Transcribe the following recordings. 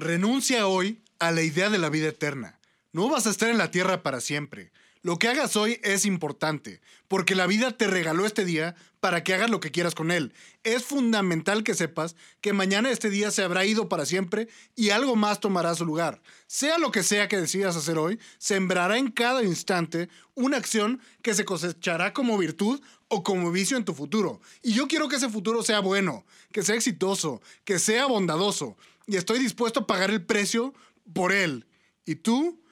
Renuncia hoy a la idea de la vida eterna. No vas a estar en la tierra para siempre. Lo que hagas hoy es importante, porque la vida te regaló este día para que hagas lo que quieras con él. Es fundamental que sepas que mañana este día se habrá ido para siempre y algo más tomará su lugar. Sea lo que sea que decidas hacer hoy, sembrará en cada instante una acción que se cosechará como virtud o como vicio en tu futuro. Y yo quiero que ese futuro sea bueno, que sea exitoso, que sea bondadoso. Y estoy dispuesto a pagar el precio por él. ¿Y tú?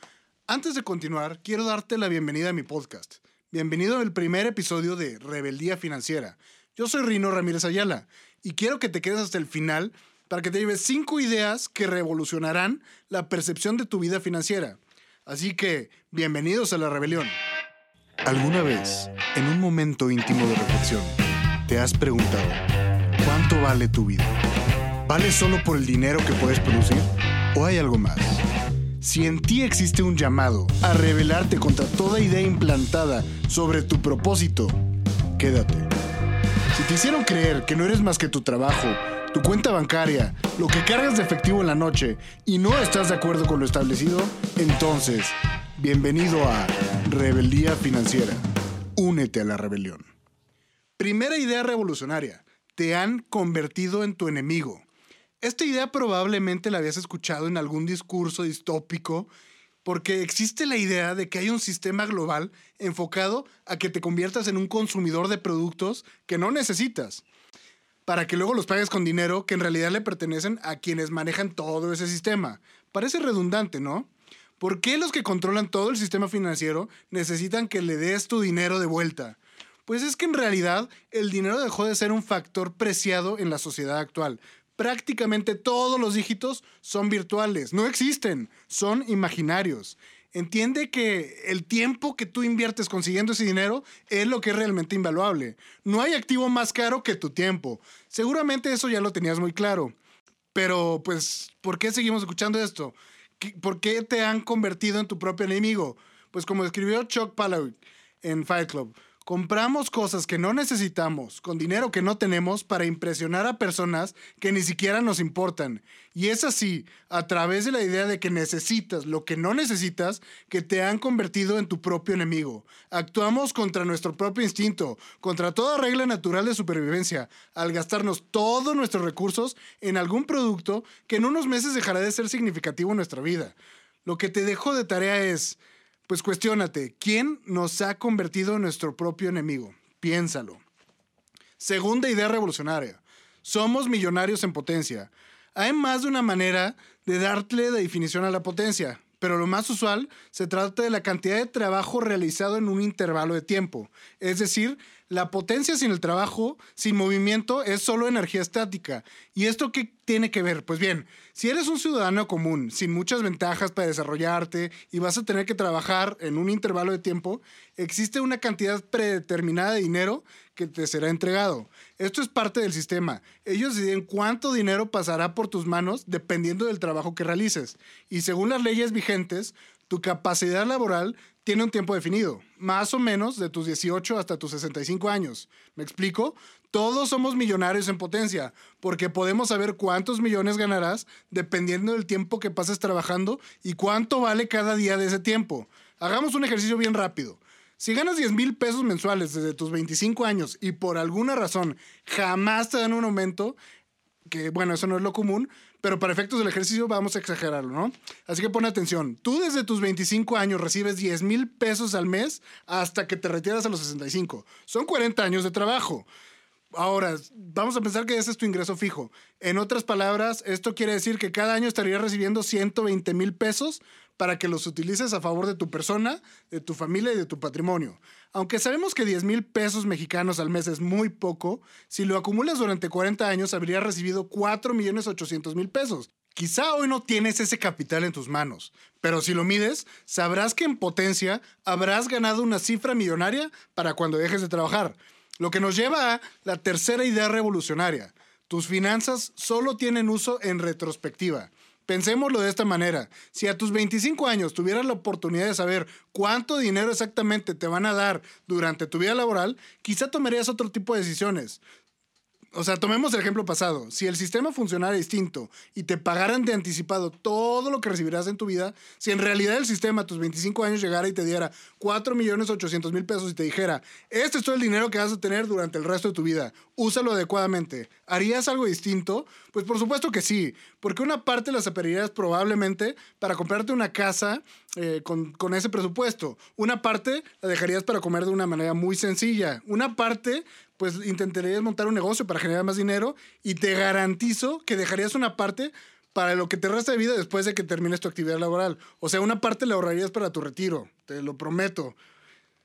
Antes de continuar, quiero darte la bienvenida a mi podcast. Bienvenido al primer episodio de Rebeldía Financiera. Yo soy Rino Ramírez Ayala y quiero que te quedes hasta el final para que te lleves cinco ideas que revolucionarán la percepción de tu vida financiera. Así que, bienvenidos a la rebelión. ¿Alguna vez, en un momento íntimo de reflexión, te has preguntado, ¿cuánto vale tu vida? ¿Vale solo por el dinero que puedes producir? ¿O hay algo más? Si en ti existe un llamado a rebelarte contra toda idea implantada sobre tu propósito, quédate. Si te hicieron creer que no eres más que tu trabajo, tu cuenta bancaria, lo que cargas de efectivo en la noche y no estás de acuerdo con lo establecido, entonces, bienvenido a Rebeldía Financiera. Únete a la rebelión. Primera idea revolucionaria. Te han convertido en tu enemigo. Esta idea probablemente la habías escuchado en algún discurso distópico, porque existe la idea de que hay un sistema global enfocado a que te conviertas en un consumidor de productos que no necesitas, para que luego los pagues con dinero que en realidad le pertenecen a quienes manejan todo ese sistema. Parece redundante, ¿no? ¿Por qué los que controlan todo el sistema financiero necesitan que le des tu dinero de vuelta? Pues es que en realidad el dinero dejó de ser un factor preciado en la sociedad actual prácticamente todos los dígitos son virtuales, no existen, son imaginarios. Entiende que el tiempo que tú inviertes consiguiendo ese dinero es lo que es realmente invaluable. No hay activo más caro que tu tiempo. Seguramente eso ya lo tenías muy claro. Pero, pues, ¿por qué seguimos escuchando esto? ¿Por qué te han convertido en tu propio enemigo? Pues como escribió Chuck Palahniuk en Fight Club, Compramos cosas que no necesitamos con dinero que no tenemos para impresionar a personas que ni siquiera nos importan. Y es así, a través de la idea de que necesitas lo que no necesitas, que te han convertido en tu propio enemigo. Actuamos contra nuestro propio instinto, contra toda regla natural de supervivencia, al gastarnos todos nuestros recursos en algún producto que en unos meses dejará de ser significativo en nuestra vida. Lo que te dejo de tarea es pues cuestiónate, ¿quién nos ha convertido en nuestro propio enemigo? Piénsalo. Segunda idea revolucionaria. Somos millonarios en potencia. Hay más de una manera de darle la definición a la potencia, pero lo más usual se trata de la cantidad de trabajo realizado en un intervalo de tiempo. Es decir, la potencia sin el trabajo, sin movimiento, es solo energía estática. ¿Y esto qué tiene que ver? Pues bien, si eres un ciudadano común, sin muchas ventajas para desarrollarte y vas a tener que trabajar en un intervalo de tiempo, existe una cantidad predeterminada de dinero que te será entregado. Esto es parte del sistema. Ellos deciden cuánto dinero pasará por tus manos dependiendo del trabajo que realices. Y según las leyes vigentes, tu capacidad laboral tiene un tiempo definido, más o menos de tus 18 hasta tus 65 años. ¿Me explico? Todos somos millonarios en potencia, porque podemos saber cuántos millones ganarás dependiendo del tiempo que pases trabajando y cuánto vale cada día de ese tiempo. Hagamos un ejercicio bien rápido. Si ganas 10 mil pesos mensuales desde tus 25 años y por alguna razón jamás te dan un aumento, que bueno, eso no es lo común, pero para efectos del ejercicio vamos a exagerarlo, ¿no? Así que pon atención. Tú desde tus 25 años recibes 10 mil pesos al mes hasta que te retiras a los 65. Son 40 años de trabajo. Ahora, vamos a pensar que ese es tu ingreso fijo. En otras palabras, esto quiere decir que cada año estarías recibiendo 120 mil pesos para que los utilices a favor de tu persona, de tu familia y de tu patrimonio. Aunque sabemos que 10 mil pesos mexicanos al mes es muy poco, si lo acumulas durante 40 años habrías recibido 4 millones 800 mil pesos. Quizá hoy no tienes ese capital en tus manos, pero si lo mides, sabrás que en potencia habrás ganado una cifra millonaria para cuando dejes de trabajar. Lo que nos lleva a la tercera idea revolucionaria. Tus finanzas solo tienen uso en retrospectiva. Pensémoslo de esta manera. Si a tus 25 años tuvieras la oportunidad de saber cuánto dinero exactamente te van a dar durante tu vida laboral, quizá tomarías otro tipo de decisiones. O sea, tomemos el ejemplo pasado. Si el sistema funcionara distinto y te pagaran de anticipado todo lo que recibirás en tu vida, si en realidad el sistema a tus 25 años llegara y te diera 4 millones 800 mil pesos y te dijera, este es todo el dinero que vas a tener durante el resto de tu vida, úsalo adecuadamente, ¿harías algo distinto? Pues por supuesto que sí, porque una parte la separarías probablemente para comprarte una casa eh, con, con ese presupuesto, una parte la dejarías para comer de una manera muy sencilla, una parte pues intentarías montar un negocio para generar más dinero y te garantizo que dejarías una parte para lo que te resta de vida después de que termines tu actividad laboral. O sea, una parte la ahorrarías para tu retiro, te lo prometo.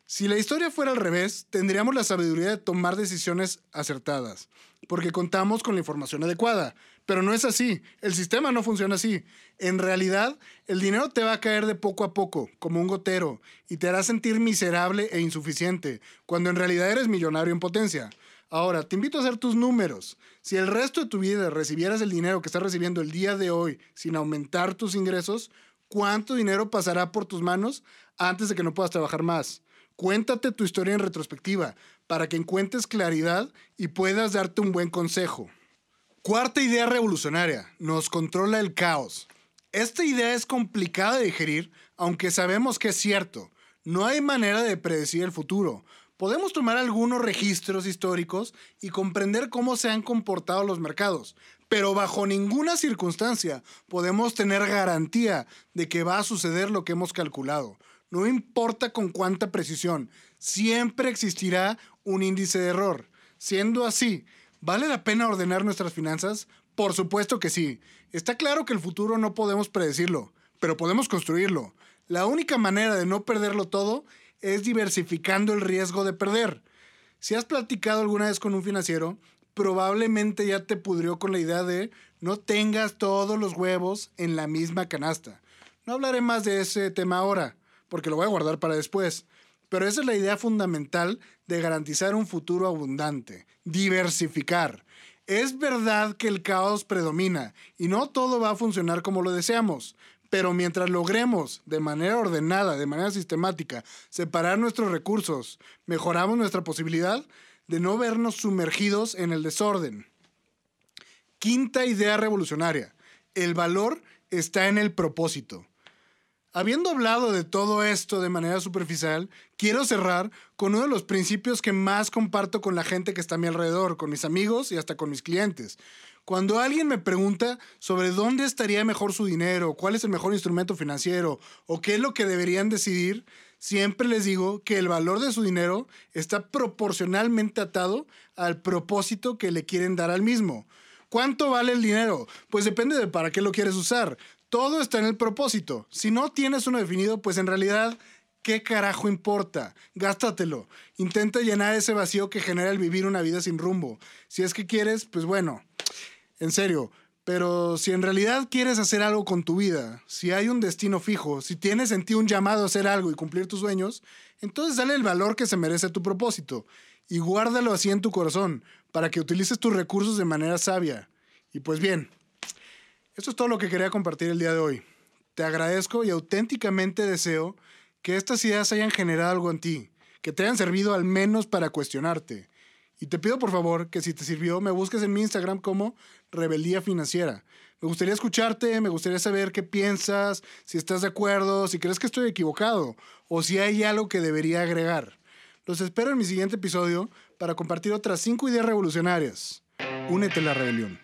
Si la historia fuera al revés, tendríamos la sabiduría de tomar decisiones acertadas, porque contamos con la información adecuada. Pero no es así, el sistema no funciona así. En realidad, el dinero te va a caer de poco a poco, como un gotero, y te hará sentir miserable e insuficiente, cuando en realidad eres millonario en potencia. Ahora, te invito a hacer tus números. Si el resto de tu vida recibieras el dinero que estás recibiendo el día de hoy sin aumentar tus ingresos, ¿cuánto dinero pasará por tus manos antes de que no puedas trabajar más? Cuéntate tu historia en retrospectiva para que encuentres claridad y puedas darte un buen consejo. Cuarta idea revolucionaria. Nos controla el caos. Esta idea es complicada de digerir, aunque sabemos que es cierto. No hay manera de predecir el futuro. Podemos tomar algunos registros históricos y comprender cómo se han comportado los mercados, pero bajo ninguna circunstancia podemos tener garantía de que va a suceder lo que hemos calculado. No importa con cuánta precisión, siempre existirá un índice de error. Siendo así, ¿vale la pena ordenar nuestras finanzas? Por supuesto que sí. Está claro que el futuro no podemos predecirlo, pero podemos construirlo. La única manera de no perderlo todo es diversificando el riesgo de perder. Si has platicado alguna vez con un financiero, probablemente ya te pudrió con la idea de no tengas todos los huevos en la misma canasta. No hablaré más de ese tema ahora porque lo voy a guardar para después. Pero esa es la idea fundamental de garantizar un futuro abundante, diversificar. Es verdad que el caos predomina y no todo va a funcionar como lo deseamos, pero mientras logremos de manera ordenada, de manera sistemática, separar nuestros recursos, mejoramos nuestra posibilidad de no vernos sumergidos en el desorden. Quinta idea revolucionaria. El valor está en el propósito. Habiendo hablado de todo esto de manera superficial, quiero cerrar con uno de los principios que más comparto con la gente que está a mi alrededor, con mis amigos y hasta con mis clientes. Cuando alguien me pregunta sobre dónde estaría mejor su dinero, cuál es el mejor instrumento financiero o qué es lo que deberían decidir, siempre les digo que el valor de su dinero está proporcionalmente atado al propósito que le quieren dar al mismo. ¿Cuánto vale el dinero? Pues depende de para qué lo quieres usar. Todo está en el propósito. Si no tienes uno definido, pues en realidad, ¿qué carajo importa? Gástatelo. Intenta llenar ese vacío que genera el vivir una vida sin rumbo. Si es que quieres, pues bueno, en serio. Pero si en realidad quieres hacer algo con tu vida, si hay un destino fijo, si tienes en ti un llamado a hacer algo y cumplir tus sueños, entonces dale el valor que se merece tu propósito y guárdalo así en tu corazón para que utilices tus recursos de manera sabia. Y pues bien, esto es todo lo que quería compartir el día de hoy. Te agradezco y auténticamente deseo que estas ideas hayan generado algo en ti, que te hayan servido al menos para cuestionarte. Y te pido por favor que si te sirvió me busques en mi Instagram como Rebeldía Financiera. Me gustaría escucharte, me gustaría saber qué piensas, si estás de acuerdo, si crees que estoy equivocado o si hay algo que debería agregar. Los espero en mi siguiente episodio para compartir otras 5 ideas revolucionarias. Únete a la rebelión.